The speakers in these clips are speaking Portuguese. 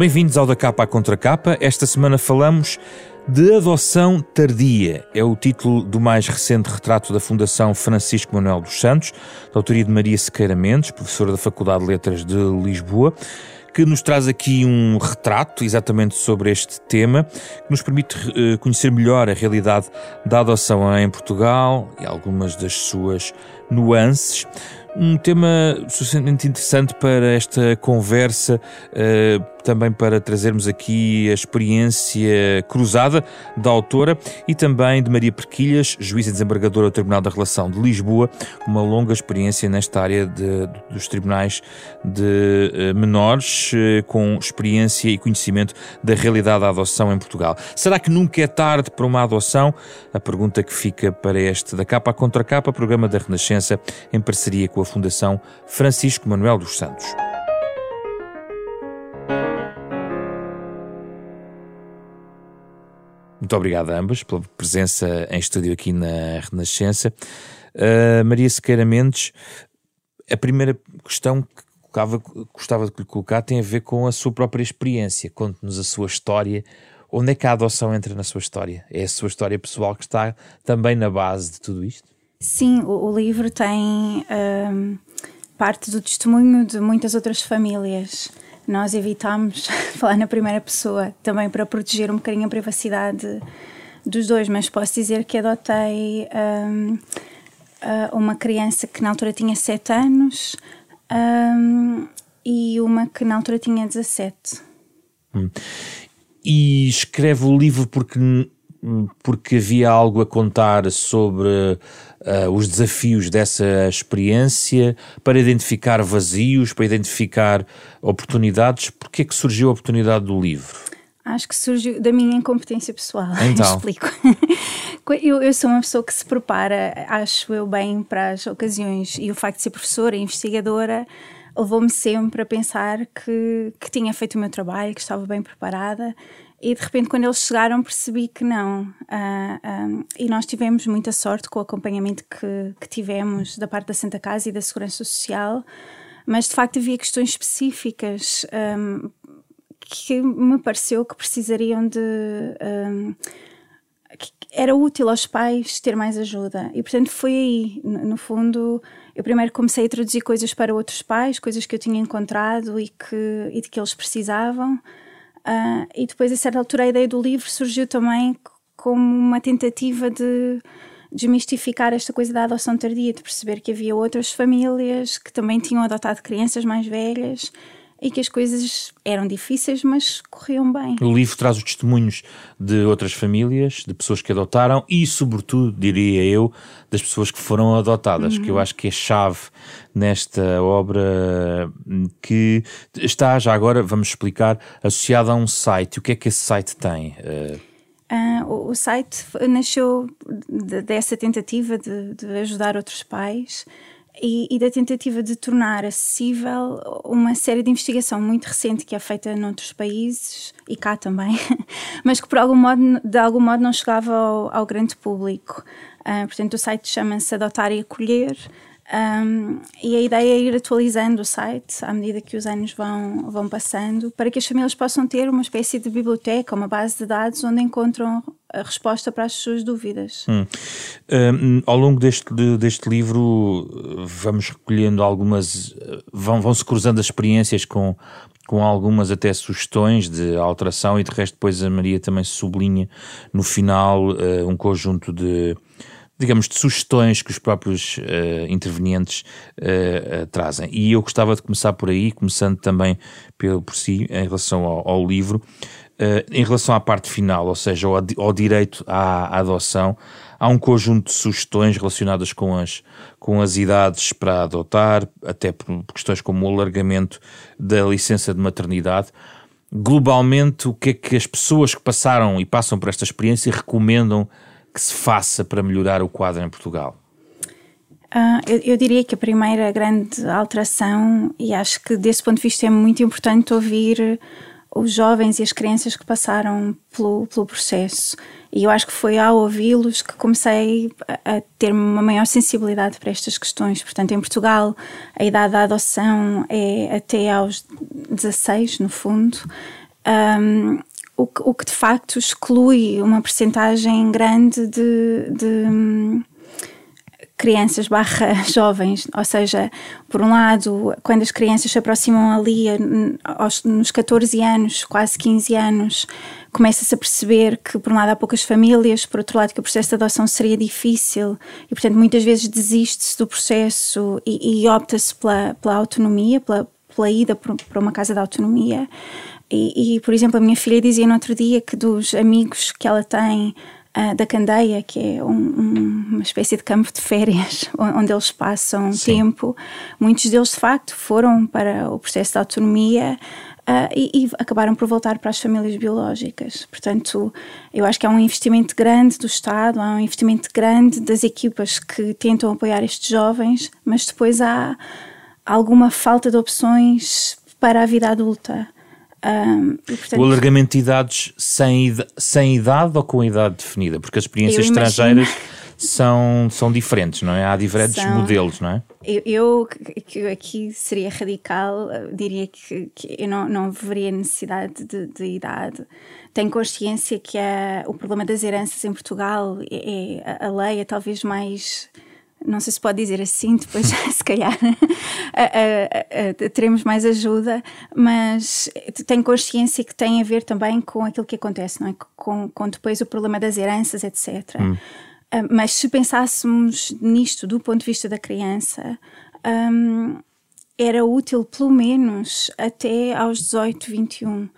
Bem-vindos ao Da Capa à Contra Capa. Esta semana falamos de adoção tardia. É o título do mais recente retrato da Fundação Francisco Manuel dos Santos, da autoria de Maria Sequeira Mendes, professora da Faculdade de Letras de Lisboa que nos traz aqui um retrato exatamente sobre este tema, que nos permite uh, conhecer melhor a realidade da adoção em Portugal e algumas das suas nuances um tema suficientemente interessante para esta conversa, uh, também para trazermos aqui a experiência cruzada da autora e também de Maria Perquilhas, juíza desembargadora do Tribunal da Relação de Lisboa, uma longa experiência nesta área de, dos tribunais de uh, menores, uh, com experiência e conhecimento da realidade da adoção em Portugal. Será que nunca é tarde para uma adoção? A pergunta que fica para este da capa à contra capa, programa da Renascença, em parceria com a Fundação Francisco Manuel dos Santos. Muito obrigado a ambas pela presença em estúdio aqui na Renascença. Uh, Maria Sequeira Mendes, a primeira questão que gostava de lhe colocar tem a ver com a sua própria experiência. Conte-nos a sua história. Onde é que a adoção entra na sua história? É a sua história pessoal que está também na base de tudo isto? Sim, o, o livro tem um, parte do testemunho de muitas outras famílias. Nós evitamos falar na primeira pessoa, também para proteger um bocadinho a privacidade dos dois, mas posso dizer que adotei um, uma criança que na altura tinha 7 anos um, e uma que na altura tinha 17. Hum. E escreve o livro porque porque havia algo a contar sobre uh, os desafios dessa experiência, para identificar vazios, para identificar oportunidades. Porquê é que surgiu a oportunidade do livro? Acho que surgiu da minha incompetência pessoal. Então. Explico. eu, eu, sou uma pessoa que se prepara, acho eu, bem para as ocasiões. E o facto de ser professora e investigadora levou-me sempre a pensar que, que tinha feito o meu trabalho, que estava bem preparada e de repente, quando eles chegaram, percebi que não. Uh, ah, ah, e nós tivemos muita sorte com o acompanhamento que, que tivemos da parte da Santa Casa e da Segurança Social, mas de facto havia questões específicas um, que me pareceu que precisariam de. Um, que era útil aos pais ter mais ajuda. E portanto foi aí, no fundo, eu primeiro comecei a traduzir coisas para outros pais, coisas que eu tinha encontrado e, que, e de que eles precisavam. Uh, e depois, a certa altura, a ideia do livro surgiu também como uma tentativa de desmistificar esta coisa da adoção tardia, de perceber que havia outras famílias que também tinham adotado crianças mais velhas e que as coisas eram difíceis, mas corriam bem. O livro traz os testemunhos de outras famílias, de pessoas que adotaram e, sobretudo, diria eu, das pessoas que foram adotadas, uhum. que eu acho que é chave nesta obra que está já agora, vamos explicar, associada a um site. O que é que esse site tem? Uh, o, o, site nasceu dessa tentativa de, de ajudar outros pais e, e, da tentativa de tornar acessível uma série de investigação muito recente que é feita noutros países e cá também, mas que por algum modo, de algum modo não chegava ao, ao grande público. Uh, portanto, o site chama-se Adotar e Acolher. Um, e a ideia é ir atualizando o site à medida que os anos vão, vão passando, para que as famílias possam ter uma espécie de biblioteca, uma base de dados onde encontram a resposta para as suas dúvidas. Hum. Um, ao longo deste, deste livro, vamos recolhendo algumas, vão, vão se cruzando as experiências com, com algumas até sugestões de alteração, e de resto, depois a Maria também sublinha no final uh, um conjunto de digamos, de sugestões que os próprios uh, intervenientes uh, uh, trazem. E eu gostava de começar por aí, começando também pelo, por si, em relação ao, ao livro, em relação à parte final, ou seja, ao, ao direito à, à, adoção, há um conjunto de sugestões relacionadas com as, com as idades para adotar, até por questões como o alargamento da licença de maternidade. Globalmente, o que é que as pessoas que passaram e passam por esta experiência recomendam que se faça para melhorar o quadro em Portugal? Uh, eu, eu, diria que a primeira grande alteração, e acho que desse ponto de vista é muito importante ouvir os jovens e as crianças que passaram pelo, pelo processo. E eu acho que foi ao ouvi-los que comecei a, a ter uma maior sensibilidade para estas questões. Portanto, em Portugal, a idade da adoção é até aos 16, no fundo. Um, o, que, o que de facto exclui uma percentagem grande de, de crianças barra jovens, ou seja, por um lado, quando as crianças se aproximam ali aos, nos 14 anos, quase 15 anos, começa-se a perceber que por um lado há poucas famílias, por outro lado que o processo de adoção seria difícil e portanto muitas vezes desiste-se do processo e, e opta-se pela, pela autonomia, pela, pela ida para uma casa de autonomia. E, e, por exemplo, a minha filha dizia no outro dia que dos amigos que ela tem uh, da Candeia, que é um, um, uma espécie de campo de férias onde eles passam Sim. tempo, muitos deles de facto foram para o processo de autonomia. Uh, e, e, acabaram por voltar para as famílias biológicas. Portanto, eu acho que há um investimento grande do Estado, há um investimento grande das equipas que tentam apoiar estes jovens, mas depois há alguma falta de opções para a vida adulta. Um, e, portanto, o alargamento de idades sem, sem idade ou com idade definida? Porque as experiências estrangeiras são, são diferentes, não é? Há diferentes são, modelos, não é? Eu, eu, que aqui seria radical, diria que, que eu não, não veria necessidade de, de idade. Tenho consciência que a, o problema das heranças em Portugal é, é a lei é talvez mais não sei se pode dizer assim, depois se calhar teremos mais ajuda, mas tenho consciência que tem a ver também com aquilo que acontece, não é? Com, com depois o problema das heranças, etc. Hum. Uh, mas se pensássemos nisto do ponto de vista da criança, um, era útil pelo menos até aos 18, 21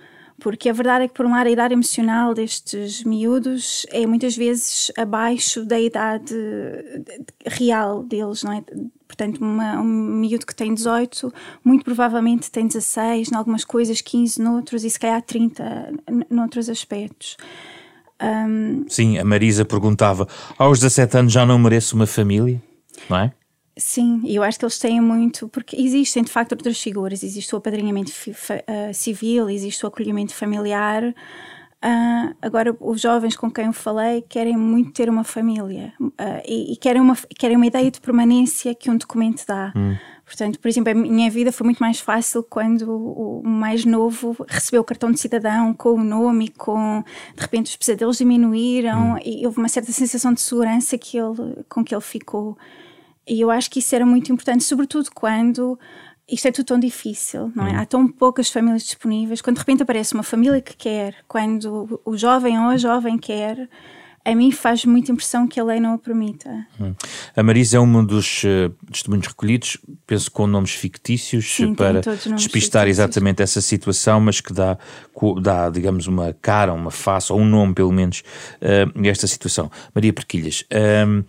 porque a verdade é que, por um lado, a idade emocional destes miúdos é muitas vezes abaixo da idade real deles, não é? Portanto, uma, um miúdo que tem 18, muito provavelmente tem 16, em algumas coisas, 15 noutros e se calhar 30 noutros aspectos. Um... Sim, a Marisa perguntava: aos 17 anos já não mereço uma família? Não é? Sim, e eu acho que eles têm muito, porque existem de facto outras figuras, existe o apadrinhamento uh, civil, existe o acolhimento familiar. Uh, agora, os jovens com quem eu falei querem muito ter uma família uh, e, e, querem, uma, querem uma ideia de permanência que um documento dá. Hum. Portanto, por exemplo, a minha vida foi muito mais fácil quando o mais novo recebeu o cartão de cidadão com o nome e com, de repente, os pesadelos diminuíram hum. e houve uma certa sensação de segurança que ele, com que ele ficou. E eu acho que isso era muito importante, sobretudo quando isto é tudo tão difícil, não é? Hum. Há tão poucas famílias disponíveis. Quando de repente aparece uma família que quer, quando o jovem ou a jovem quer, a mim faz muita impressão que a lei não o permita. Hum. A Marisa é um dos uh, testemunhos recolhidos, penso com nomes fictícios, Sim, para despistar fictícios. exatamente essa situação, mas que dá, dá, digamos, uma cara, uma face, ou um nome pelo menos, uh, a esta situação. Maria Perquilhas. Uh,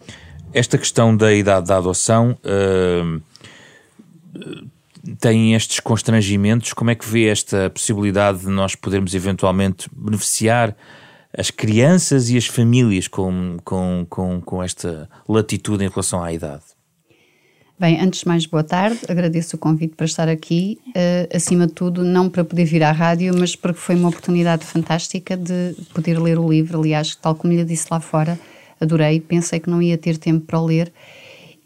esta questão da idade da adoção uh, tem estes constrangimentos. Como é que vê esta possibilidade de nós podermos eventualmente beneficiar as crianças e as famílias com, com, com, com esta latitude em relação à idade? Bem, antes de mais, boa tarde. Agradeço o convite para estar aqui. Uh, acima de tudo, não para poder vir à rádio, mas porque foi uma oportunidade fantástica de poder ler o livro. Aliás, tal como lhe disse lá fora, adorei, pensei que não ia ter tempo para ler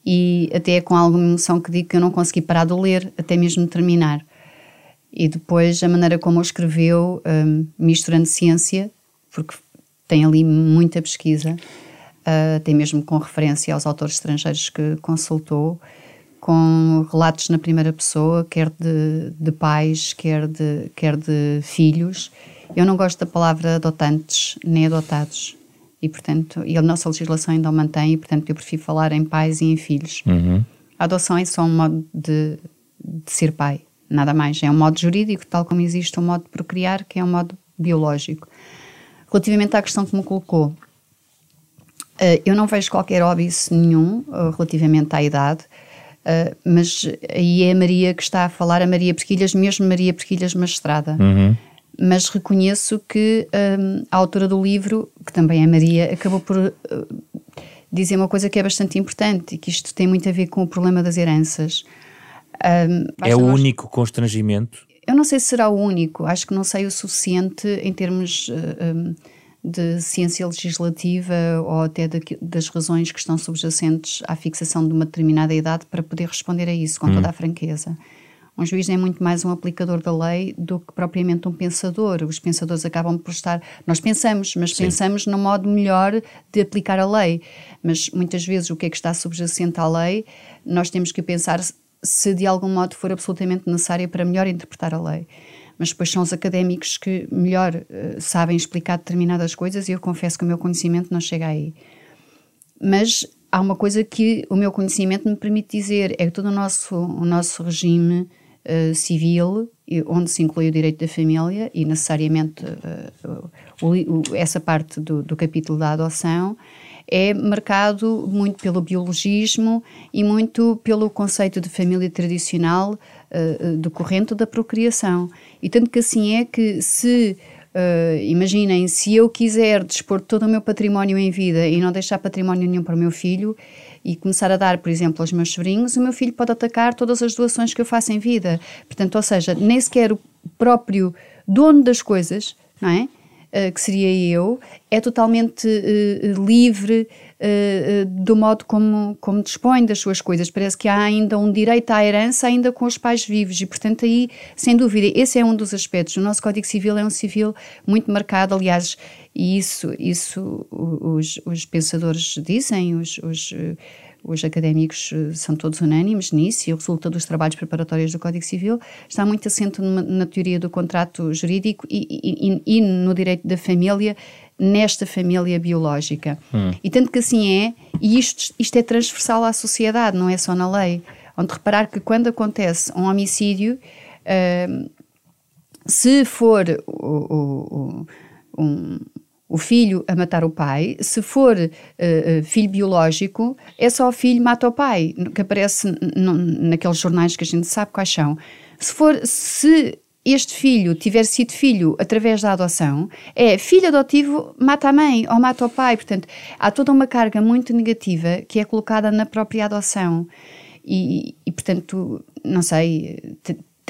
e até é com alguma emoção que digo que eu não consegui parar de ler, até mesmo terminar. E depois a maneira como o escreveu, um, misturando ciência, porque tem ali muita pesquisa, uh, até mesmo com referência aos autores estrangeiros que consultou, com relatos na primeira pessoa, quer de, de pais, quer de, quer de filhos. Eu não gosto da palavra adotantes nem adotados e, portanto, e a nossa legislação ainda o mantém, e, portanto, eu prefiro falar em pais e em filhos. Uhum. A adoção é só um modo de, de ser pai, nada mais. É um modo jurídico, tal como existe um modo de procriar, que é um modo biológico. Relativamente à questão que me colocou, uh, eu não vejo qualquer óbice nenhum uh, relativamente à idade, uh, mas aí é a Maria que está a falar, a Maria Perquilhas, mesmo Maria Perquilhas Magistrada. Uhum mas reconheço que um, a autora do livro, que também é Maria, acabou por uh, dizer uma coisa que é bastante importante e que isto tem muito a ver com o problema das heranças. Um, é o nós... único constrangimento? Eu não sei se será o único, acho que não sei o suficiente em termos uh, um, de ciência legislativa ou até de, das razões que estão subjacentes à fixação de uma determinada idade para poder responder a isso com hum. toda a franqueza. Um juiz é muito mais um aplicador da lei do que propriamente um pensador. Os pensadores acabam por estar. Nós pensamos, mas Sim. pensamos no modo melhor de aplicar a lei. Mas muitas vezes o que é que está subjacente à lei, nós temos que pensar se de algum modo for absolutamente necessária para melhor interpretar a lei mas depois são os académicos que melhor uh, sabem explicar determinadas coisas e eu confesso que o meu conhecimento não chega aí. Mas há uma coisa que o meu conhecimento me permite dizer, é que todo o nosso, o nosso regime uh, civil, onde se inclui o direito da família e necessariamente uh, o, o, essa parte do, do capítulo da adoção, é marcado muito pelo biologismo e muito pelo conceito de família tradicional uh, decorrente da procriação. E tanto que assim é que se Uh, imaginem, se eu quiser dispor todo o meu património em vida e não deixar património nenhum para o meu filho e começar a dar, por exemplo, aos meus sobrinhos, o meu filho pode atacar todas as doações que eu faço em vida. Portanto, ou seja, nem sequer o próprio dono das coisas, não é? Uh, que seria eu, é totalmente uh, livre do modo como, como dispõe das suas coisas. Parece que há ainda um direito à herança ainda com os pais vivos e, portanto, aí, sem dúvida, esse é um dos aspectos. O nosso Código Civil é um civil muito marcado, aliás, e isso, isso os, os pensadores dizem, os, os os académicos são todos unânimes nisso e o resultado dos trabalhos preparatórios do Código Civil está muito assente numa, na teoria do contrato jurídico e, e, e, no direito da família nesta família biológica. Hum. E tanto que assim é, e isto, isto é transversal à sociedade, não é só na lei. Onde reparar que quando acontece um homicídio, uh, se for o, o, um, o filho a matar o pai, se for uh, filho biológico, é só o filho mata o pai, que aparece naqueles jornais que a gente sabe quais são. Se for, se este filho tiver sido filho através da adoção, é filho adotivo mata a mãe ou mata o pai. Portanto, há toda uma carga muito negativa que é colocada na própria adoção. E, e portanto, não sei,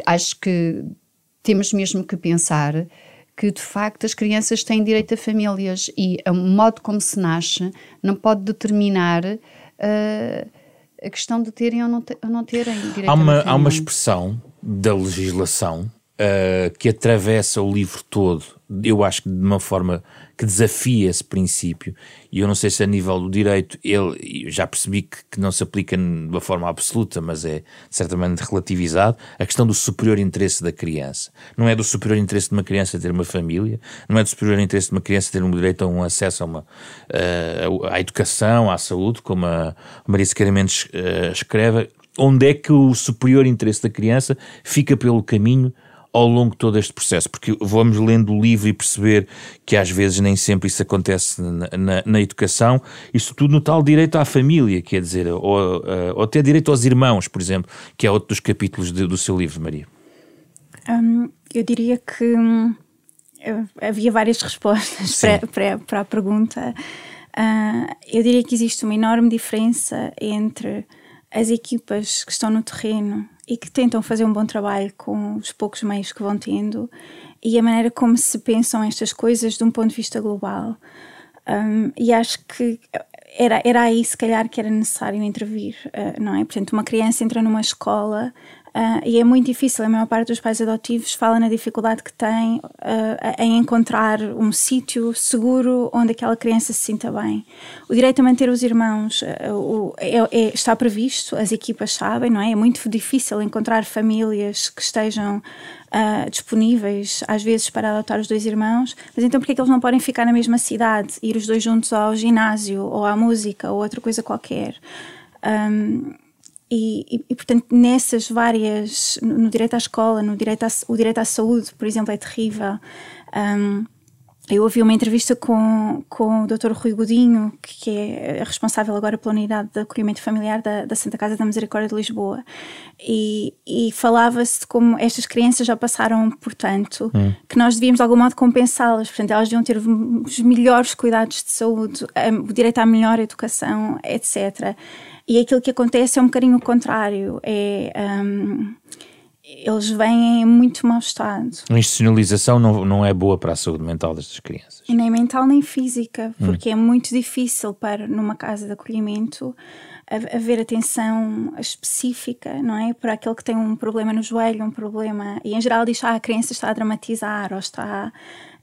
acho que temos mesmo que pensar que de facto as crianças têm direito a famílias e o modo como se nasce não pode determinar uh, a questão de terem ou não, te, ou não terem direito há uma, a. Há uma expressão da legislação uh, que atravessa o livro todo, eu acho que de uma forma que desafia esse princípio, e eu não sei se a nível do direito, ele já percebi que, que não se aplica de uma forma absoluta, mas é certamente relativizado, a questão do superior interesse da criança. Não é do superior interesse de uma criança ter uma família, não é do superior interesse de uma criança ter um direito a um acesso a uma, uh, à educação, à saúde, como a Maria Sequeira Mendes uh, escreve, onde é que o superior interesse da criança fica pelo caminho ao longo de todo este processo, porque vamos lendo o livro e perceber que às vezes nem sempre isso acontece na, na, na educação, isso tudo no tal direito à família, quer dizer, ou, ou até direito aos irmãos, por exemplo, que é outro dos capítulos de, do seu livro, Maria. Hum, eu diria que hum, havia várias respostas para, para, para, a pergunta. Uh, eu diria que existe uma enorme diferença entre as equipas que estão no terreno e que tentam fazer um bom trabalho com os poucos meios que vão tendo e a maneira como se pensam estas coisas de um ponto de vista global. Um, e acho que era, era aí, se calhar, que era necessário intervir, uh, não é? Portanto, uma criança entra numa escola Uh, e é muito difícil, a maior parte dos pais adotivos fala na dificuldade que tem uh, em encontrar um sítio seguro onde aquela criança se sinta bem. O direito a manter os irmãos uh, o, é, é, está previsto, as equipas sabem, não é? É muito difícil encontrar famílias que estejam disponíveis, às vezes, para adotar os dois irmãos, mas então por que é que eles não podem ficar na mesma cidade, ir os dois juntos ao ginásio, ou à música, ou outra coisa qualquer? Um, e, e, e, portanto, nessas várias, no, no, direito à escola, no direito à, o direito à saúde, por exemplo, é terrível. Um, eu ouvi uma entrevista com, com o Dr. Rui Godinho, que é responsável agora pela unidade de acolhimento familiar da, da Santa Casa da Misericórdia de Lisboa, e, e falava-se de como estas crianças já passaram por tanto hum. que nós devíamos de algum modo compensá-las, portanto, elas deviam ter os melhores cuidados de saúde, o direito à melhor educação, etc. E aquilo que acontece é um bocadinho o contrário. É, um, eles vêm em muito mau estado. A institucionalização não, não é boa para a saúde mental destas crianças. Nem mental nem física, hum. porque hum. é muito difícil para, numa casa de acolhimento, haver atenção específica, não é? Para aquele que tem um problema no joelho, um problema. E em geral diz, ah, a criança está a dramatizar ou está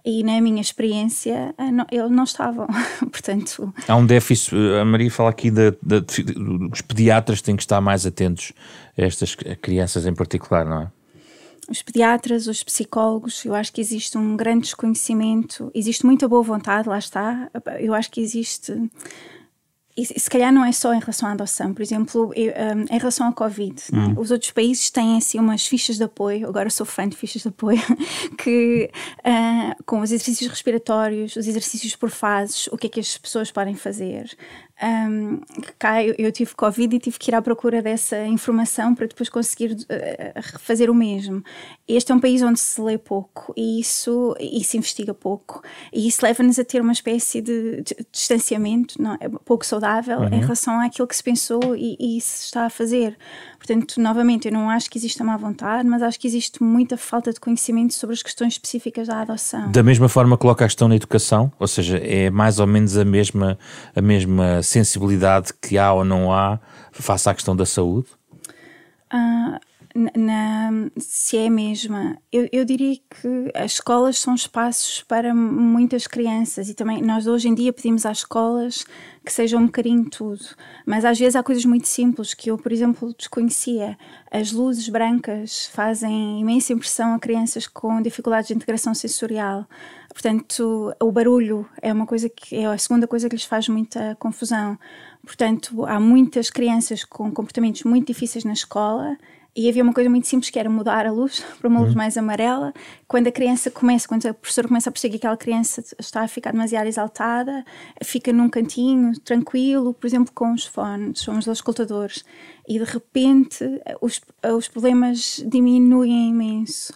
e na minha experiência eh, não, eles não estavam, portanto... Há um déficit, eh, a Maria fala aqui de, de, de, os pediatras têm que estar mais atentos a estas crianças em particular, não é? Os pediatras, os psicólogos, eu acho que existe um grande desconhecimento, existe muita boa vontade, lá está, eu acho que existe e se calhar não é só em relação à adoção, por exemplo, eu, um, em relação à Covid, né? hum. os outros países têm assim umas fichas de apoio, agora sou fã de fichas de apoio, que uh, com os exercícios respiratórios, os exercícios por fases, o que é que as pessoas podem fazer, um, cá eu, eu, tive Covid e tive que ir à procura dessa informação para depois conseguir uh, fazer o mesmo. Este é um país onde se lê pouco e isso, e se investiga pouco, e isso leva-nos a ter uma espécie de, de, de distanciamento não, é pouco saudável uhum. em relação àquilo que se pensou e, e se está a fazer. Portanto, novamente, eu não acho que exista má vontade, mas acho que existe muita falta de conhecimento sobre as questões específicas da adoção. Da mesma forma coloca a questão na educação, ou seja, é mais ou menos a mesma, a mesma sensibilidade que há ou não há face à questão da saúde? Uh, na, se é a mesma, eu, eu, diria que as escolas são espaços para muitas crianças e também nós hoje em dia pedimos às escolas que sejam um bocadinho tudo, mas às vezes há coisas muito simples que eu, por exemplo, desconhecia. As luzes brancas fazem imensa impressão a crianças com dificuldades de integração sensorial. Portanto, o barulho é uma coisa que é a segunda coisa que lhes faz muita confusão. Portanto, há muitas crianças com comportamentos muito difíceis na escola e havia uma coisa muito simples que era mudar a luz para uma luz uhum. mais amarela. Quando a criança começa, quando a professora começa a perceber que aquela criança está a ficar demasiado exaltada, fica num cantinho, tranquilo, por exemplo, com os fones, com os escutadores. E de repente os, os problemas diminuem imenso.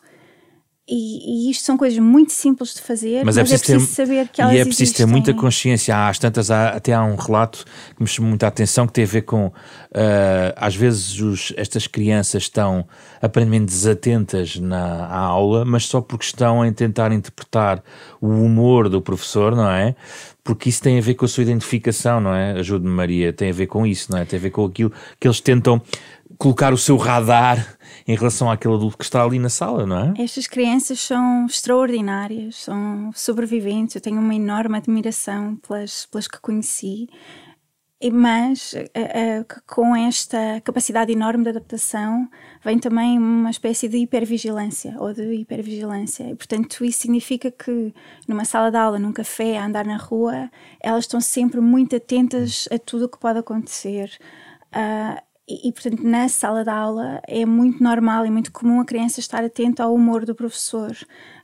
E, e, isto são coisas muito simples de fazer, mas, é mas é, preciso, é preciso ter, saber que elas E é preciso existem. ter muita consciência. Às tantas, há, até há um relato que me chamou muita atenção que tem a ver com, uh, às vezes, os, estas crianças estão aparentemente desatentas na aula, mas só porque estão a tentar interpretar o humor do professor, não é? Porque isso tem a ver com a sua identificação, não é? Ajude-me, Maria, tem a ver com isso, não é? Tem a ver com aquilo que eles tentam colocar o seu radar em relação àquele adulto que está ali na sala, não é? Estas crianças são extraordinárias, são sobreviventes. Eu tenho uma enorme admiração pelas, pelas que conheci, mas uh, uh, com esta capacidade enorme de adaptação vem também uma espécie de hipervigilância ou de hipervigilância. E, portanto, isso significa que numa sala de aula, num café, a andar na rua, elas estão sempre muito atentas a tudo o que pode acontecer. Uh, e, portanto, na sala de aula é muito normal e muito comum a criança estar atenta ao humor do professor.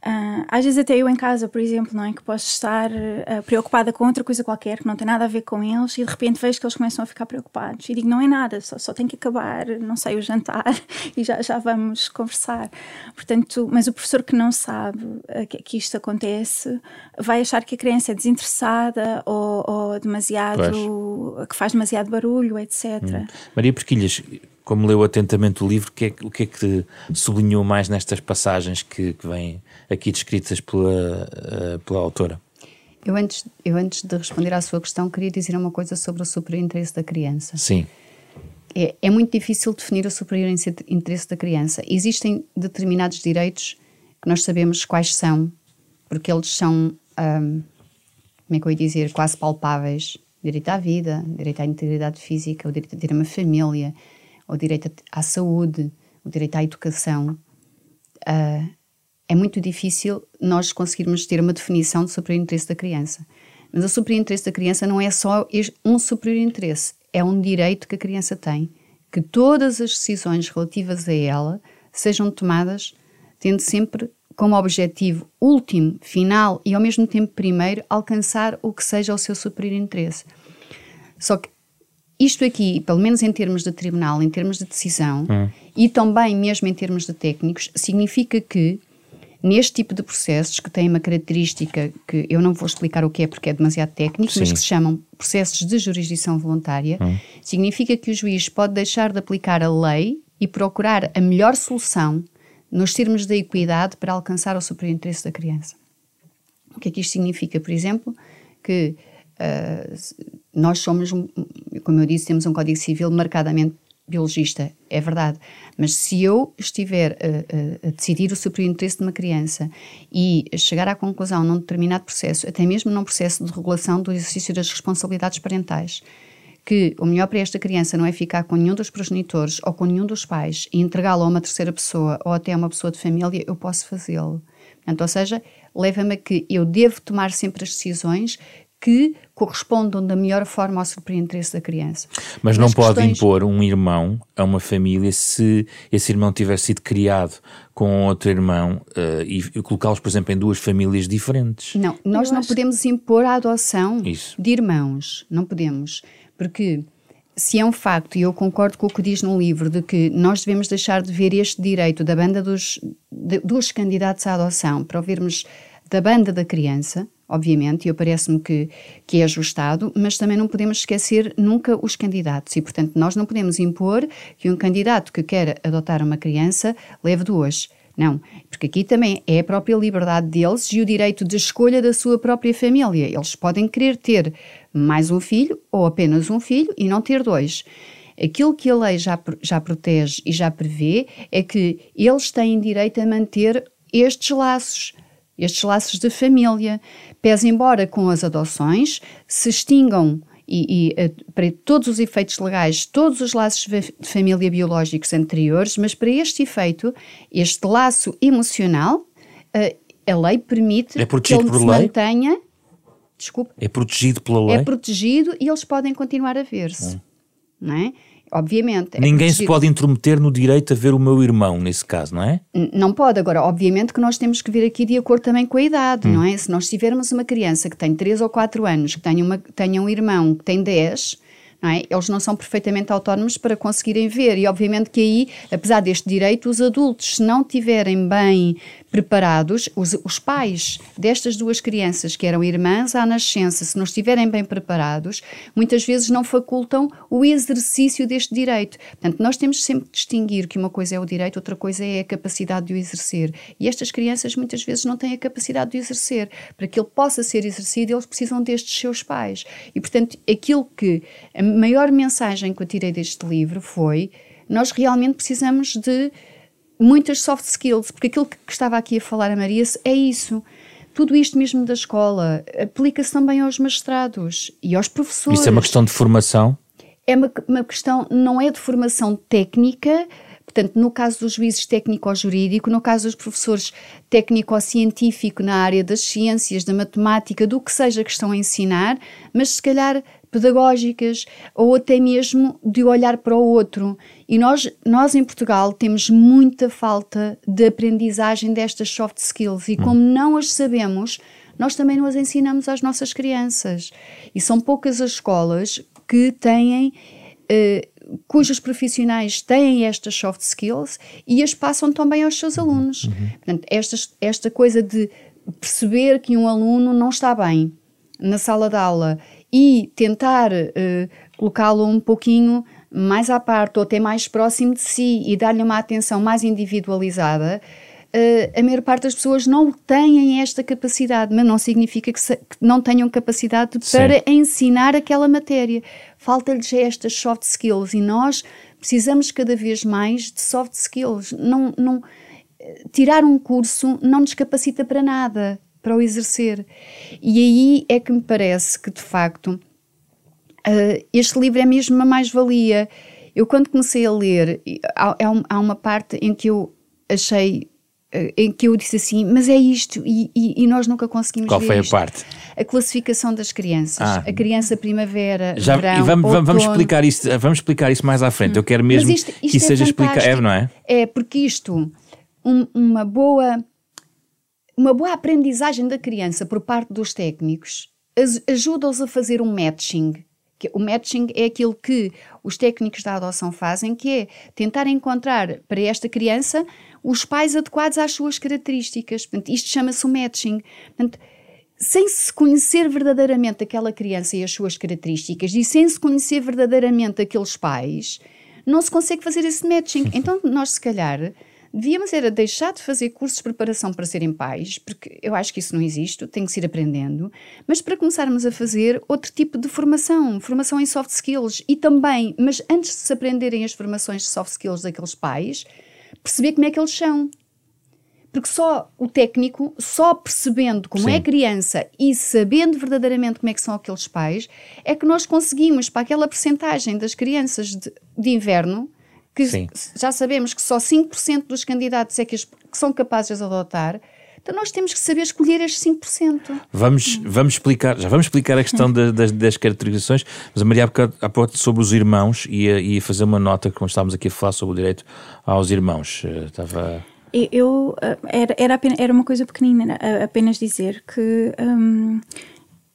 Uh, às vezes até eu em casa, por exemplo, não é? Que posso estar uh, preocupada com outra coisa qualquer que não tem nada a ver com eles e de repente vejo que eles começam a ficar preocupados e digo, não é nada, só, só tem que acabar, não sei, o jantar e já, já vamos conversar. Portanto, mas o professor que não sabe uh, que, que, isto acontece vai achar que a criança é desinteressada ou, ou demasiado, pois. que faz demasiado barulho, etc. Hum. Maria Perquilhas, como leu atentamente o livro, o que é, o que, é que sublinhou mais nestas passagens que, que vêm aqui descritas pela, uh, pela autora? Eu antes, eu antes de responder à sua questão, queria dizer uma coisa sobre o superior interesse da criança. Sim. É, é muito difícil definir o superior interesse da criança. Existem determinados direitos que nós sabemos quais são, porque eles são, um, como é que eu ia dizer, quase palpáveis. Direito à vida, direito à integridade física, o direito a ter uma família, o direito à saúde, o direito à educação, uh, é muito difícil nós conseguirmos ter uma definição de superior interesse da criança. Mas o superior interesse da criança não é só um superior interesse, é um direito que a criança tem, que todas as decisões relativas a ela sejam tomadas tendo sempre como objetivo último, final e ao mesmo tempo primeiro alcançar o que seja o seu superior interesse. Só que isto aqui, pelo menos em termos de tribunal, em termos de decisão, hum. e também mesmo em termos de técnicos, significa que neste tipo de processos que têm uma característica que eu não vou explicar o que é porque é demasiado técnico, Sim. mas que se chamam processos de jurisdição voluntária, hum. significa que o juiz pode deixar de aplicar a lei e procurar a melhor solução nos termos da equidade para alcançar o superior interesse da criança. O que é que isto significa? Por exemplo, que Uh, nós somos, como eu disse, temos um Código Civil marcadamente biologista, é verdade. Mas se eu estiver a, a, a, decidir o superior interesse de uma criança e chegar à conclusão num determinado processo, até mesmo num processo de regulação do exercício das responsabilidades parentais, que o melhor para esta criança não é ficar com nenhum dos progenitores ou com nenhum dos pais e entregá-lo a uma terceira pessoa ou até a uma pessoa de família, eu posso fazê-lo. Ou seja, leva-me a que eu devo tomar sempre as decisões que correspondam da melhor forma ao interesse da criança. Mas não pode questões... impor um irmão a uma família se esse irmão tiver sido criado com outro irmão uh, e, e colocá-los, por exemplo, em duas famílias diferentes. Não, nós Eu não acho... podemos impor a adoção Isso. de irmãos. Não podemos. Porque se é um facto, e eu concordo com o que diz no livro, de que nós devemos deixar de ver este direito da banda dos, de, dos candidatos à adoção para ouvirmos da banda da criança, obviamente, e parece-me que, que é ajustado, mas também não podemos esquecer nunca os candidatos. E, portanto, nós não podemos impor que um candidato que quer adotar uma criança leve duas. Não, porque aqui também é a própria liberdade deles e o direito de escolha da sua própria família. Eles podem querer ter mais um filho ou apenas um filho e não ter dois. Aquilo que a lei já, já protege e já prevê é que eles têm direito a manter estes laços estes laços de família, pese embora com as adoções se extingam e, e, eh, para todos os efeitos legais, todos os laços de família biológicos anteriores, mas para este efeito, este laço emocional, eh, a lei permite é que ele se lei? mantenha. Desculpe. É protegido pela lei? É protegido e eles podem continuar a ver-se. Hum. Não é? Obviamente. É Ninguém se pode intrometer no direito a ver o meu irmão, nesse caso, não é? Não pode. Agora, obviamente que nós temos que vir aqui de acordo também com a idade, hum. não é? Se nós tivermos uma criança que tem 3 ou 4 anos, que tenha, uma, tenha um irmão que tem 10, não é? Eles não são perfeitamente autónomos para conseguirem ver. E, obviamente, que aí, apesar deste direito, os adultos, se não tiverem bem preparados, os, os pais destas duas crianças, que eram irmãs à nascença, se não estiverem bem preparados, muitas vezes não facultam o exercício deste direito. Portanto, nós temos sempre que distinguir que uma coisa é o direito, outra coisa é a capacidade de o exercer. E estas crianças muitas vezes não têm a capacidade de o exercer. Para que ele possa ser exercido, eles precisam destes seus pais. E, portanto, aquilo que a maior mensagem que eu tirei deste livro foi: nós realmente precisamos de muitas soft skills, porque aquilo que estava aqui a falar a Maria é isso. Tudo isto mesmo da escola aplica-se também aos magistrados e aos professores. Isso é uma questão de formação? É uma, uma questão, não é de formação técnica, Portanto, no caso dos juízes técnico-jurídico, no caso dos professores técnico-científico na área das ciências, da matemática, do que seja que estão a ensinar, mas se calhar pedagógicas ou até mesmo de olhar para o outro. E nós, nós em Portugal temos muita falta de aprendizagem destas soft skills e como não as sabemos, nós também não as ensinamos às nossas crianças. E são poucas as escolas que têm eh, cujos profissionais têm estas soft skills e as passam também aos seus alunos. Uhum. Portanto, esta, esta coisa de perceber que um aluno não está bem na sala de aula e tentar uh, colocá-lo um pouquinho mais à parte ou até mais próximo de si e dar-lhe uma atenção mais individualizada, uh, a maior parte das pessoas não têm esta capacidade, mas não significa que, se, que não tenham capacidade Sim. para ensinar aquela matéria. Falta-lhes estas soft skills e nós precisamos cada vez mais de soft skills. Não, não, tirar um curso não nos capacita para nada para o exercer. E aí é que me parece que, de facto, uh, este livro é mesmo uma mais-valia. Eu, quando comecei a ler, há, há uma parte em que eu achei uh, em que eu disse assim, mas é isto, e, e, e nós nunca conseguimos Qual ver foi isto. a parte? A classificação das crianças. Ah. A criança primavera, Já, verão, e vamos, outono. vamos, explicar isso, vamos explicar isso mais à frente. Hum. Eu quero mesmo isto, isto que isso é seja explicado. É, não é? É, porque isto, um, uma boa uma boa aprendizagem da criança por parte dos técnicos ajuda-os a fazer um matching. O matching é aquilo que os técnicos da adoção fazem, que é tentar encontrar para esta criança os pais adequados às suas características. Portanto, isto chama-se o matching. Portanto, sem se conhecer verdadeiramente aquela criança e as suas características e sem se conhecer verdadeiramente aqueles pais, não se consegue fazer esse matching. Então, nós, se calhar, Devíamos era deixar de fazer cursos de preparação para serem pais, porque eu acho que isso não existe, tem que se ir aprendendo, mas para começarmos a fazer outro tipo de formação, formação em soft skills e também, mas antes de se aprenderem as formações de soft skills daqueles pais, perceber como é que eles são. Porque só o técnico, só percebendo como Sim. é criança e sabendo verdadeiramente como é que são aqueles pais, é que nós conseguimos, para aquela percentagem das crianças de, de inverno, que Sim. já sabemos que só 5% dos candidatos é que, as, que, são capazes de adotar. Então nós temos que saber escolher estes 5%. Vamos, vamos explicar, já vamos explicar a questão das, das, das caracterizações, mas a Maria há pouco sobre os irmãos ia, ia fazer uma nota, como estávamos aqui a falar sobre o direito aos irmãos. Eh, estava... Eu, eh, era, era, apenas, era uma coisa pequenina, apenas dizer que um,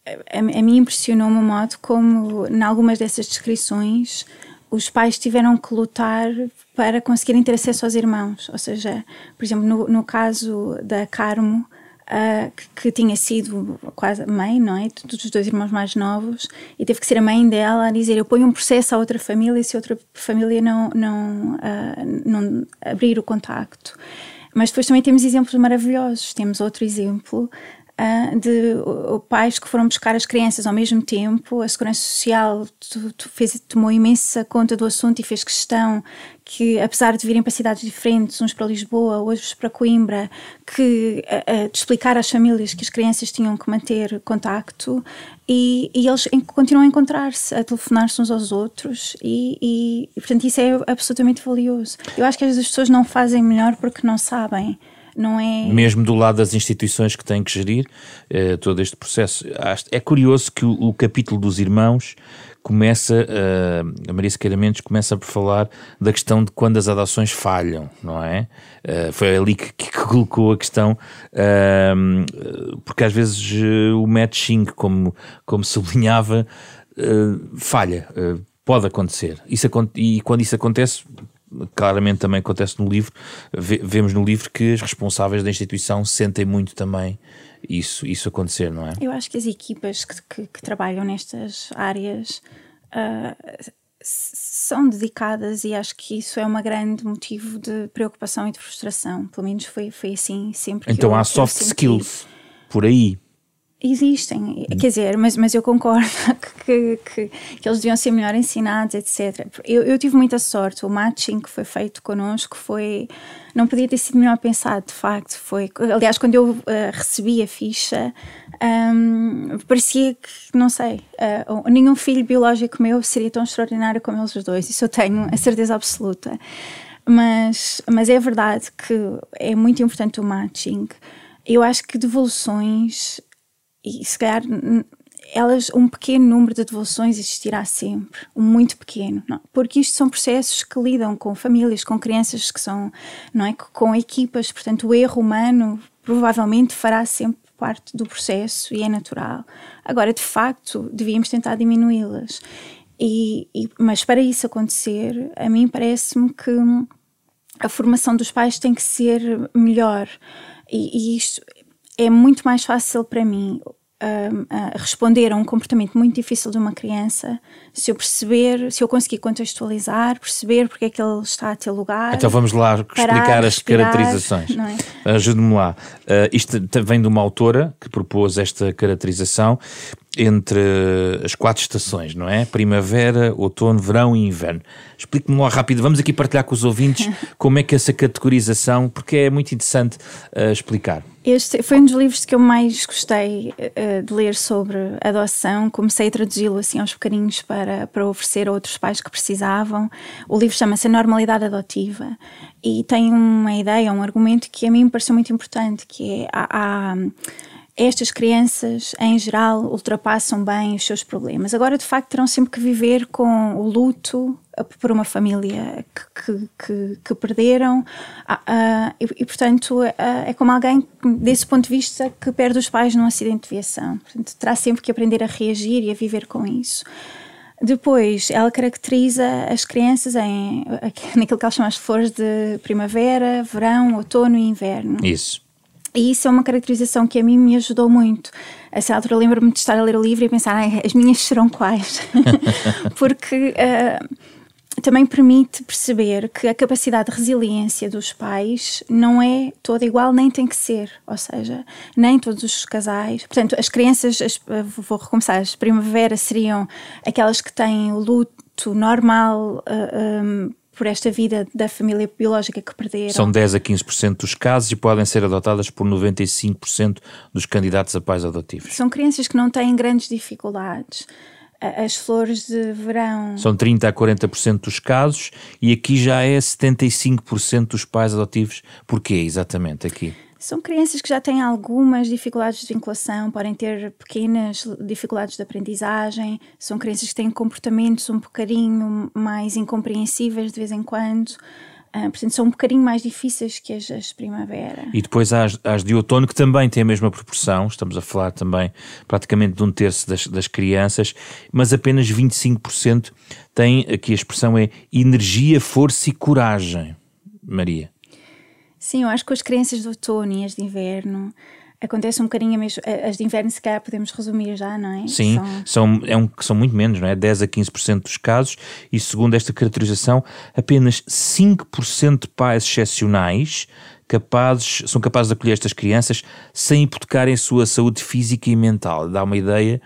a, a mim impressionou-me o modo como, em algumas dessas descrições, os pais tiveram que lutar para conseguirem ter acesso aos irmãos. Ou seja, por exemplo, no, no caso da Carmo, uh, que, que, tinha sido quase mãe, não é? Dos dois irmãos mais novos, e teve que ser a mãe dela a dizer: Eu ponho um processo a outra família se outra família não, não, uh, não abrir o contacto. Mas depois também temos exemplos maravilhosos. Temos outro exemplo de pais que foram buscar as crianças ao mesmo tempo. A Segurança Social tu, tu fez, tomou imensa conta do assunto e fez questão que, apesar de virem para cidades diferentes, uns para Lisboa, outros para Coimbra, que de explicar às famílias que as crianças tinham que manter contacto e, e eles continuam a encontrar-se, a telefonar-se uns aos outros e, e, e, portanto, isso é absolutamente valioso. Eu acho que as pessoas não fazem melhor porque não sabem não é... Mesmo do lado das instituições que têm que gerir eh, todo este processo. É curioso que o, o capítulo dos irmãos começa, uh, a Maria Sequeira Mendes começa por falar da questão de quando as adoções falham, não é? Uh, foi ali que, que, colocou a questão, uh, porque às vezes o matching, como, como sublinhava, falha, pode acontecer. Isso, e quando isso acontece, claramente também acontece no livro, vemos no livro que as responsáveis da instituição sentem muito também isso, isso acontecer, não é? Eu acho que as equipas que, que, que trabalham nestas áreas uh, são dedicadas e acho que isso é um grande motivo de preocupação e de frustração. Pelo menos foi, foi assim sempre. Então eu, há soft skills por aí Existem, quer dizer, mas, mas eu concordo que, que, que, eles deviam ser melhor ensinados, etc. Eu, eu, tive muita sorte, o matching que foi feito connosco foi. Não podia ter sido melhor pensado, de facto. Foi, aliás, quando eu uh, recebi a ficha, um, parecia que, não sei, uh, nenhum filho biológico meu seria tão extraordinário como eles os dois, isso eu tenho a certeza absoluta. Mas, mas é verdade que é muito importante o matching. Eu acho que devoluções e se calhar elas, um pequeno número de devoluções existirá sempre, um muito pequeno, não? porque isto são processos que lidam com famílias, com crianças que são, não é, com equipas, portanto o erro humano provavelmente fará sempre parte do processo e é natural. Agora, de facto, devíamos tentar diminuí-las. E, e, mas para isso acontecer, a mim parece-me que a formação dos pais tem que ser melhor. E, e isto é muito mais fácil para mim uh, responder a um comportamento muito difícil de uma criança se eu perceber, se eu conseguir contextualizar, perceber porque é que ele está a ter lugar. Então vamos lá explicar as caracterizações. É? Ajude-me lá. Uh, isto vem de uma autora que propôs esta caracterização entre as quatro estações, não é? Primavera, outono, verão e inverno. Explique-me lá rápido, vamos aqui partilhar com os ouvintes como é que essa categorização, porque é muito interessante uh, explicar. Este foi um dos livros que eu mais gostei uh, de ler sobre adoção. Comecei a traduzi-lo assim aos bocadinhos para, para oferecer a outros pais que precisavam. O livro chama-se A Normalidade Adotiva e tem uma ideia, um argumento que a mim me pareceu muito importante, que é há, há estas crianças, em geral, ultrapassam bem os seus problemas. Agora, de facto, terão sempre que viver com o luto por uma família que, que, que perderam, uh, e, e, portanto, uh, é como alguém, desse ponto de vista, que perde os pais num acidente de viação. Portanto, terá sempre que aprender a reagir e a viver com isso. Depois, ela caracteriza as crianças em, naquilo que ela chama as flores de primavera, verão, outono e inverno. Isso. E isso é uma caracterização que a mim me ajudou muito. A essa altura lembro-me de estar a ler o livro e pensar, as minhas serão quais? Porque uh, também permite perceber que a capacidade de resiliência dos pais não é toda igual, nem tem que ser. Ou seja, nem todos os casais. Portanto, as crianças, as, vou recomeçar, as primaveras seriam aquelas que têm o luto normal. Uh, eh, um, por esta vida da família biológica que perderam. São 10 a 15% dos casos e podem ser adotadas por 95% dos candidatos a pais adotivos. São crianças que não têm grandes dificuldades as flores de verão. São 30 a 40% dos casos e aqui já é 75% dos pais adotivos. Porquê exatamente aqui? São crianças que já têm algumas dificuldades de vinculação, podem ter pequenas dificuldades de aprendizagem, são crianças que têm comportamentos um bocadinho mais incompreensíveis de vez em quando. Uh, portanto, são um bocadinho mais difíceis que as, as primavera. E depois há as, as, de outono, que também têm a mesma proporção, estamos a falar também praticamente de um terço das, das crianças, mas apenas 25% têm, aqui a expressão é energia, força e coragem. Maria. Sim, eu acho que as crianças de outono e as de inverno acontece um bocadinho mesmo. As de inverno, se calhar, podemos resumir já, não é? Sim, são, são, é um, são muito menos, não é? 10 a 15% dos casos, e segundo esta caracterização, apenas 5% de pais excepcionais capazes, são capazes de acolher estas crianças sem hipotecarem a sua saúde física e mental. Dá uma ideia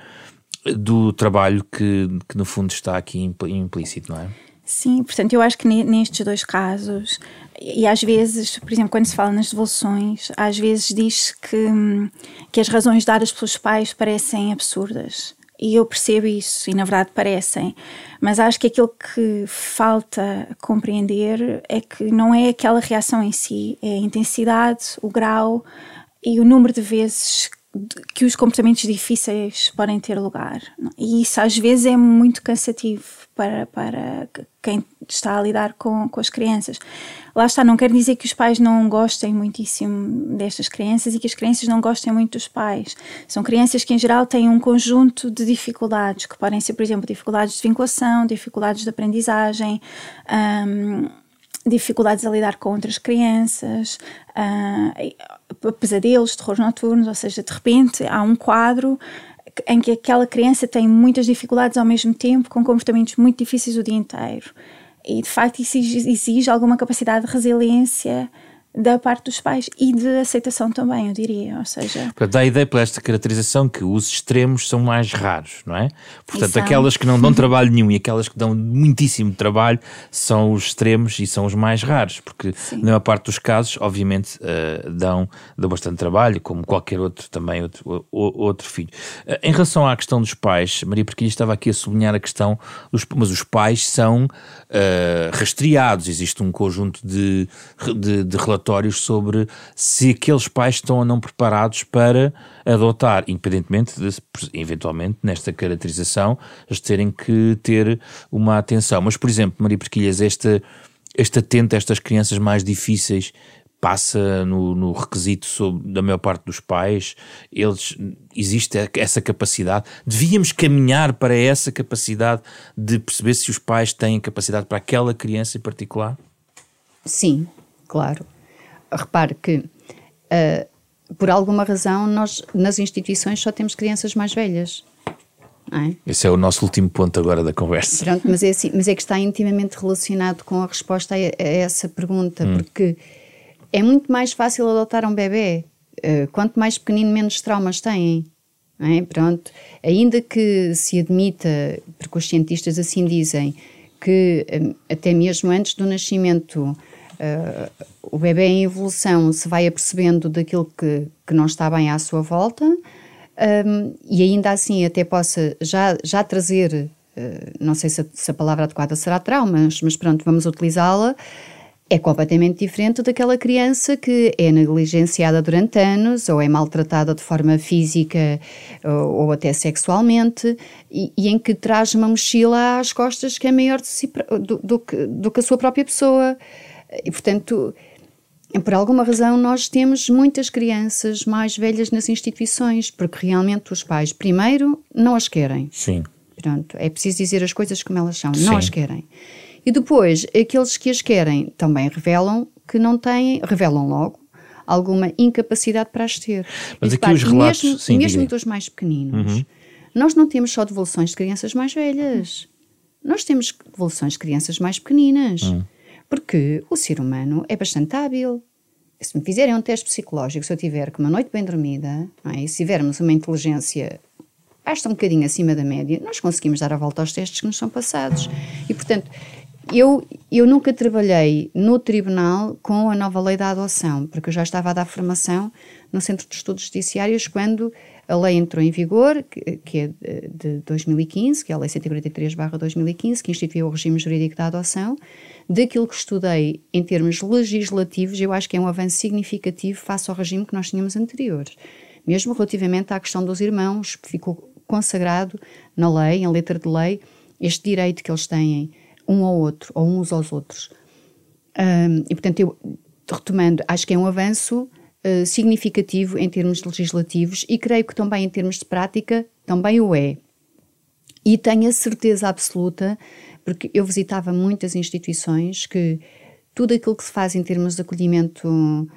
do trabalho que, que no fundo está aqui implícito, não é? Sim, portanto, eu acho que nestes dois casos, e às vezes, por exemplo, quando se fala nas devoluções, às vezes diz que, que as razões dadas pelos pais parecem absurdas. E eu percebo isso, e na verdade parecem, mas acho que aquilo que falta compreender é que não é aquela reação em si, é a intensidade, o grau e o número de vezes que os comportamentos difíceis podem ter lugar. E isso às vezes é muito cansativo para, para quem está a lidar com, com as crianças. Lá está, não quer dizer que os pais não gostem muitíssimo destas crianças e que as crianças não gostem muito dos pais. São crianças que, em geral, têm um conjunto de dificuldades, que podem ser, por exemplo, dificuldades de vinculação, dificuldades de aprendizagem. Um, dificuldades a lidar com outras crianças, uh, pesadelos, terrores noturnos, ou seja, de repente há um quadro em que aquela criança tem muitas dificuldades ao mesmo tempo, com comportamentos muito difíceis o dia inteiro. E de facto isso exige, alguma capacidade de resiliência da parte dos pais e de aceitação também, eu diria, ou seja... Dá a ideia, por esta caracterização, que os extremos são mais raros, não é? Portanto, aquelas que não dão trabalho nenhum e aquelas que dão muitíssimo trabalho são os extremos e são os mais raros, porque Sim. na maior parte dos casos, obviamente, uh, dão, dão bastante trabalho, como qualquer outro também, outro, outro filho. Uh, em relação à questão dos pais, Maria Perquilha estava aqui a sublinhar a questão, dos, mas os pais são uh, rastreados, existe um conjunto de, de, de relatórios relatórios sobre se aqueles pais estão ou não preparados para adotar, independentemente de, eventualmente, nesta caracterização, eles terem que ter uma atenção. Mas, por exemplo, Maria Perquilhas, este, este atento a estas crianças mais difíceis passa no, no, requisito sobre, da maior parte dos pais, eles existe essa capacidade. Devíamos caminhar para essa capacidade de perceber se os pais têm capacidade para aquela criança em particular? Sim, claro repare que, uh, por alguma razão, nós nas instituições só temos crianças mais velhas. É? Esse é o nosso último ponto agora da conversa. Pronto, mas é, assim, mas é que está intimamente relacionado com a resposta a, a essa pergunta, hum. porque é muito mais fácil adotar um bebê. Uh, quanto mais pequenino, menos traumas têm. É? Pronto. Ainda que se admita, porque os cientistas assim dizem, que um, até mesmo antes do nascimento uh, o bebê em evolução se vai apercebendo daquilo que, que não está bem à sua volta um, e ainda assim até possa já, já trazer, uh, não sei se a, se a, palavra adequada será traumas, mas pronto, vamos utilizá-la, é completamente diferente daquela criança que é negligenciada durante anos ou é maltratada de forma física ou, ou até sexualmente e, e, em que traz uma mochila às costas que é maior do, do, do que a sua própria pessoa. E, portanto, por alguma razão, nós temos muitas crianças mais velhas nas instituições, porque realmente os pais, primeiro, não as querem. Sim. Pronto, é preciso dizer as coisas como elas são, Sim. não as querem. E depois, aqueles que as querem também revelam que não têm, revelam logo, alguma incapacidade para as ter. Mas aqui os relatos, mesmo, sim, mesmo dos mais pequeninos, uhum. nós não temos só devoluções de crianças mais velhas. nós temos devoluções de crianças mais pequeninas. Hum. Porque o ser humano é bastante hábil. Se me fizerem um teste psicológico, se eu tiver uma noite bem dormida, é? se tivermos uma inteligência basta um bocadinho acima da média, nós conseguimos dar a volta aos testes que nos são passados. E, portanto, eu, eu nunca trabalhei no tribunal com a nova lei da adoção, porque eu já estava a dar formação no Centro de Estudos Judiciários quando a lei entrou em vigor, que, que é de 2015, que é a Lei 143-2015, que instituiu o regime jurídico da adoção, daquilo que estudei em termos legislativos, eu acho que é um avanço significativo face ao regime que nós tínhamos anterior. Mesmo relativamente à questão dos irmãos, ficou consagrado na lei, em letra de lei, este direito que eles têm um ao outro, ou uns aos outros. Um, e, portanto, eu, retomando, acho que é um avanço uh, significativo em termos legislativos e creio que também em termos de prática também o é. E tenho a certeza absoluta porque eu visitava muitas instituições que tudo aquilo que se faz em termos de acolhimento uh, uh,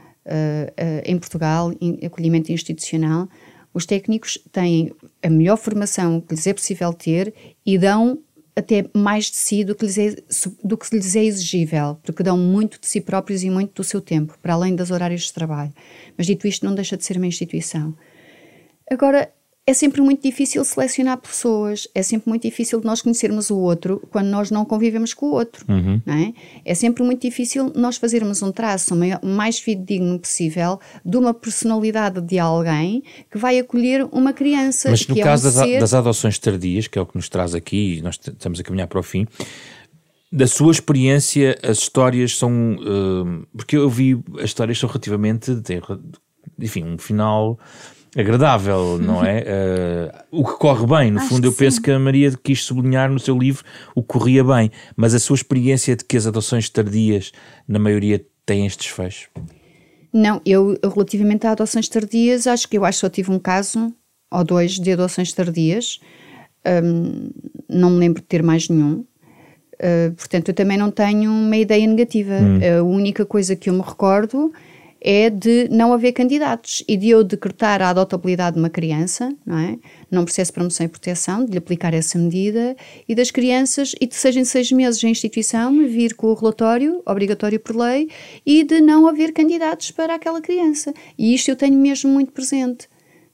em Portugal, em acolhimento institucional, os técnicos têm a melhor formação que lhes é possível ter e dão até mais de si do que, lhes é, do que lhes é exigível, porque dão muito de si próprios e muito do seu tempo, para além dos horários de trabalho. Mas dito isto, não deixa de ser uma instituição. Agora, é sempre muito difícil selecionar pessoas, é sempre muito difícil nós conhecermos o outro quando nós não convivemos com o outro. Uhum. Não é? é sempre muito difícil nós fazermos um traço o mais fidedigno possível de uma personalidade de alguém que vai acolher uma criança. Mas no é caso um das, ser... das adoções tardias, que é o que nos traz aqui, e nós estamos a caminhar para o fim, da sua experiência, as histórias são. Uh, porque eu vi, as histórias são relativamente. Enfim, um final agradável, não é? Uh, o que corre bem, no Acho fundo, eu sim. penso que a Maria quis sublinhar no seu livro o que corria bem, mas a sua experiência de que as adoções tardias, na maioria, têm estes fechos? Não, eu relativamente a adoções tardias, acho que eu acho que só tive um caso ou dois de adoções tardias, um, não me lembro de ter mais nenhum. Uh, portanto, eu também não tenho uma ideia negativa. Hum. A única coisa que eu me recordo é de não haver candidatos e de eu decretar a adotabilidade de uma criança, não é? Num processo de promoção e proteção, de lhe aplicar essa medida e das crianças, e de seja em seis meses a instituição me vir com o relatório, obrigatório por lei, e de não haver candidatos para aquela criança. E isto eu tenho mesmo muito presente.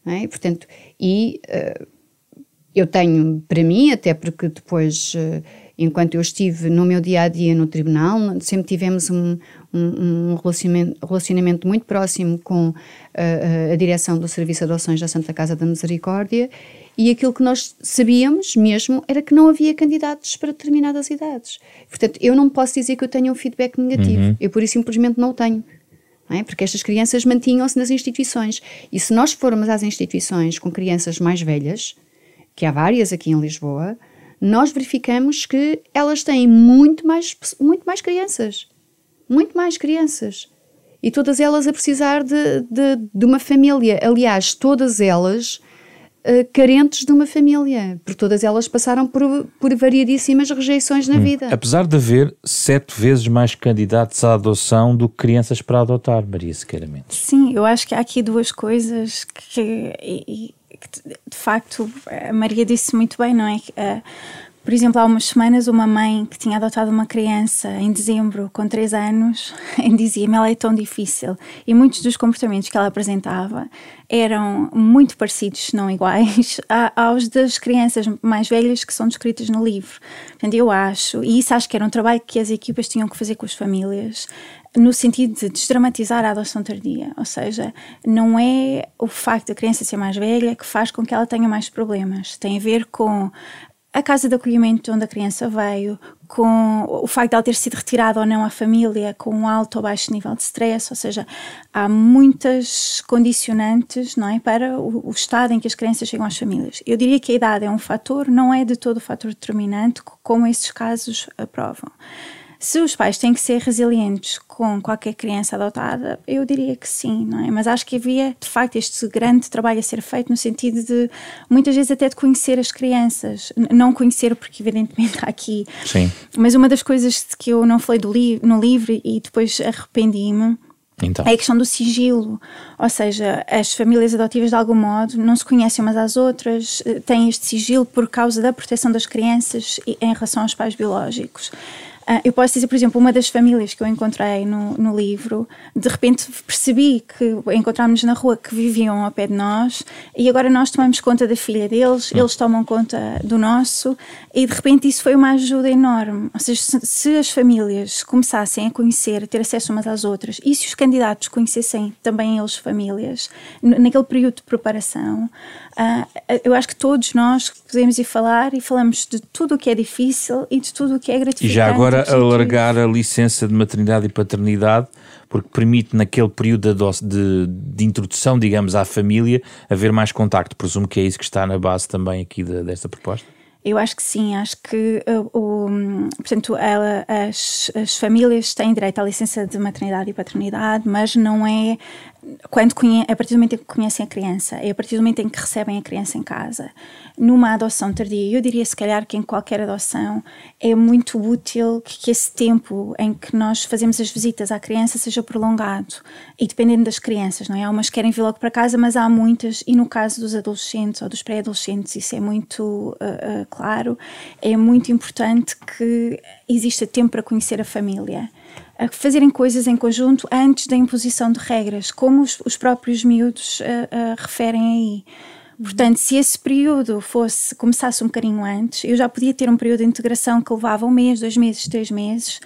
Não é? Portanto, e uh, eu tenho para mim, até porque depois. Uh, enquanto eu estive no meu dia a dia no tribunal, sempre tivemos um, um, um relacionamento, relacionamento, muito próximo com a, a, a direção do Serviço de Adoções da Santa Casa da Misericórdia e aquilo que nós sabíamos mesmo era que não havia candidatos para determinadas idades. Portanto, eu não posso dizer que eu tenha um feedback negativo, uhum. eu por isso simplesmente não o tenho. Não é? Porque estas crianças mantinham-se nas instituições. E se nós formos às instituições com crianças mais velhas, que há várias aqui em Lisboa, nós verificamos que elas têm muito mais, muito mais crianças. Muito mais crianças. E todas elas a precisar de, de, de uma família. Aliás, todas elas uh, carentes de uma família, porque todas elas passaram por, por variadíssimas rejeições na hum. vida. Apesar de haver sete vezes mais candidatos à adoção do que crianças para adotar, Maria Sequeiramente. Sim, eu acho que há aqui duas coisas que. E, que de facto a Maria disse muito bem, não é? Uh, por exemplo, há umas semanas, uma mãe que tinha adotado uma criança em dezembro com 3 anos dizia-me ela é tão difícil. E muitos dos comportamentos que ela apresentava eram muito parecidos, se não iguais, aos das crianças mais velhas que são descritas no livro. Portanto, eu acho, e isso acho que era um trabalho que as equipas tinham que fazer com as famílias, no sentido de desdramatizar a adoção tardia, ou seja, não é o facto da criança ser mais velha que faz com que ela tenha mais problemas, tem a ver com a casa de acolhimento onde a criança veio, com o facto de ela ter sido retirada ou não à família, com um alto ou baixo nível de stress, ou seja, há muitas condicionantes não é, para o, o, estado em que as crianças chegam às famílias. Eu diria que a idade é um fator, não é de todo o fator determinante, como esses casos aprovam. Se os pais têm que ser resilientes com qualquer criança adotada, eu diria que sim, não é? Mas acho que havia, de facto, este grande trabalho a ser feito no sentido de, muitas vezes, até de conhecer as crianças. Não conhecer, porque evidentemente há aqui. Sim. Mas uma das coisas que eu não falei li no livro e depois arrependi-me Então. É a questão do sigilo, ou seja, as famílias adotivas de algum modo não se conhecem umas às outras, eh, têm este sigilo por causa da proteção das crianças em relação aos pais biológicos. Uh, eu posso dizer, por exemplo, uma das famílias que eu encontrei no, no livro, de repente percebi que encontrámos na rua que viviam ao pé de nós e agora nós tomamos conta da filha deles, hum. eles tomam conta do nosso e de repente isso foi uma ajuda enorme. Ou seja, se, se as famílias começassem a conhecer, a ter acesso umas às outras e se os candidatos conhecessem também eles famílias, naquele período de preparação, Uh, eu acho que todos nós podemos ir falar e falamos de tudo o que é difícil e de tudo o que é gratificante. Agora alargar a licença de maternidade e paternidade, porque permite naquele período de, de, de, introdução, digamos, à família, haver mais contacto. Presumo que é isso que está na base também aqui de, desta proposta. Eu acho que sim, acho que uh, o, portanto, ela, as, as famílias têm direito à licença de maternidade e paternidade, mas não é quando a partir do momento em que conhecem a criança, é a partir do momento em que recebem a criança em casa. Numa adoção tardia, eu diria se calhar que em qualquer adoção é muito útil que, que esse tempo em que nós fazemos as visitas à criança seja prolongado e dependendo das crianças, não é? Há umas que querem vir logo para casa, mas há muitas, e no caso dos adolescentes ou dos pré-adolescentes, isso é muito uh, uh, claro, é muito importante que exista tempo para conhecer a família a fazerem coisas em conjunto antes da imposição de regras, como os, os próprios miúdos uh, uh, referem aí. Portanto, se esse período fosse começasse um bocadinho antes, eu já podia ter um período de integração que levava um mês, dois meses, três meses.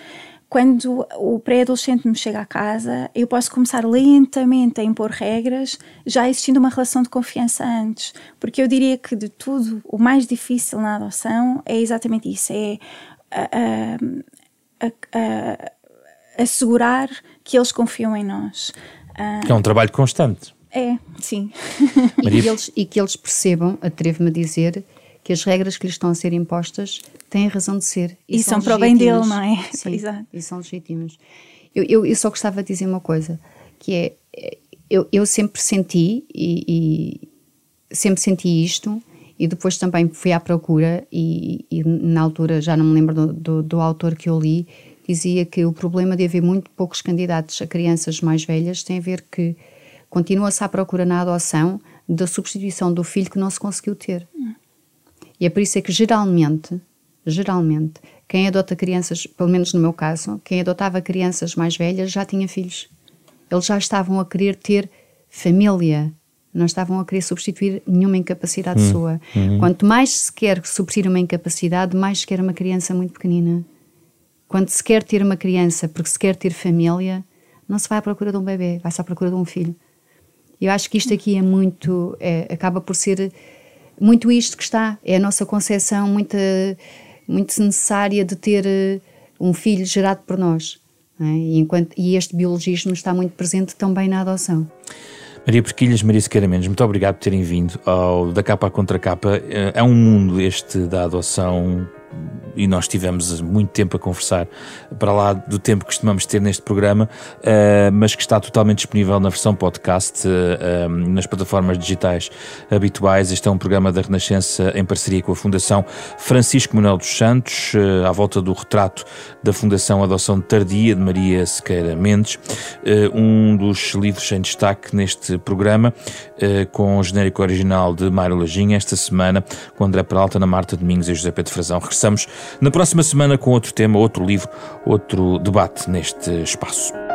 Quando o pré-adolescente me chega à casa, eu posso começar lentamente a impor regras, já existindo uma relação de confiança antes. Porque eu diria que de tudo, o mais difícil na adoção é exatamente isso: é a, a, a, assegurar que eles confiam em nós. Que é um trabalho constante. É, sim. e, que eles, e que eles percebam, atrevo-me a dizer, que as regras que lhes estão a ser impostas têm razão de ser. E, e são, são para o bem dele, não é? Sim, Exato. e são legítimas. Eu, eu, eu, só gostava de dizer uma coisa, que é, eu, eu sempre senti, e, e sempre senti isto, e depois também fui à procura, e, e na altura já não me lembro do, do, do autor que eu li, dizia que o problema de haver muito poucos candidatos a crianças mais velhas tem a ver que continua-se à procura na adoção da substituição do filho que não se conseguiu ter. E é por isso é que geralmente, geralmente, quem adota crianças, pelo menos no meu caso, quem adotava crianças mais velhas já tinha filhos. Eles já estavam a querer ter família, não estavam a querer substituir nenhuma incapacidade hum, sua. Hum. Quanto mais se quer substituir uma incapacidade, mais se quer uma criança muito pequenina. Quando se quer ter uma criança porque se quer ter família, não se vai à procura de um bebê, vai-se à procura de um filho. Eu acho que isto aqui é muito, é, acaba por ser muito isto que está, é a nossa concepção muito, muito necessária de ter eh, um filho gerado por nós. É? E, enquanto, e este biologismo está muito presente também na adoção. Maria Perquilhas, Maria Sequeira Mendes, muito obrigado por terem vindo ao Da Capa à Contra Capa. É, é um mundo este da adoção e nós tivemos muito tempo a conversar para lá do tempo que costumamos ter neste programa, uh, mas que está totalmente disponível na versão podcast, uh, nas plataformas digitais habituais. Este é um programa da Renascença em parceria com a Fundação Francisco Manuel dos Santos, uh, à volta do retrato da Fundação Adoção Tardia de Maria Sequeira Mendes, um dos livros em destaque neste programa, com o genérico original de Mário Lajinha, esta semana, com André Peralta, Ana Marta Domingos e José Pedro Frazão. Regressamos na próxima semana com outro tema, outro livro, outro debate neste espaço.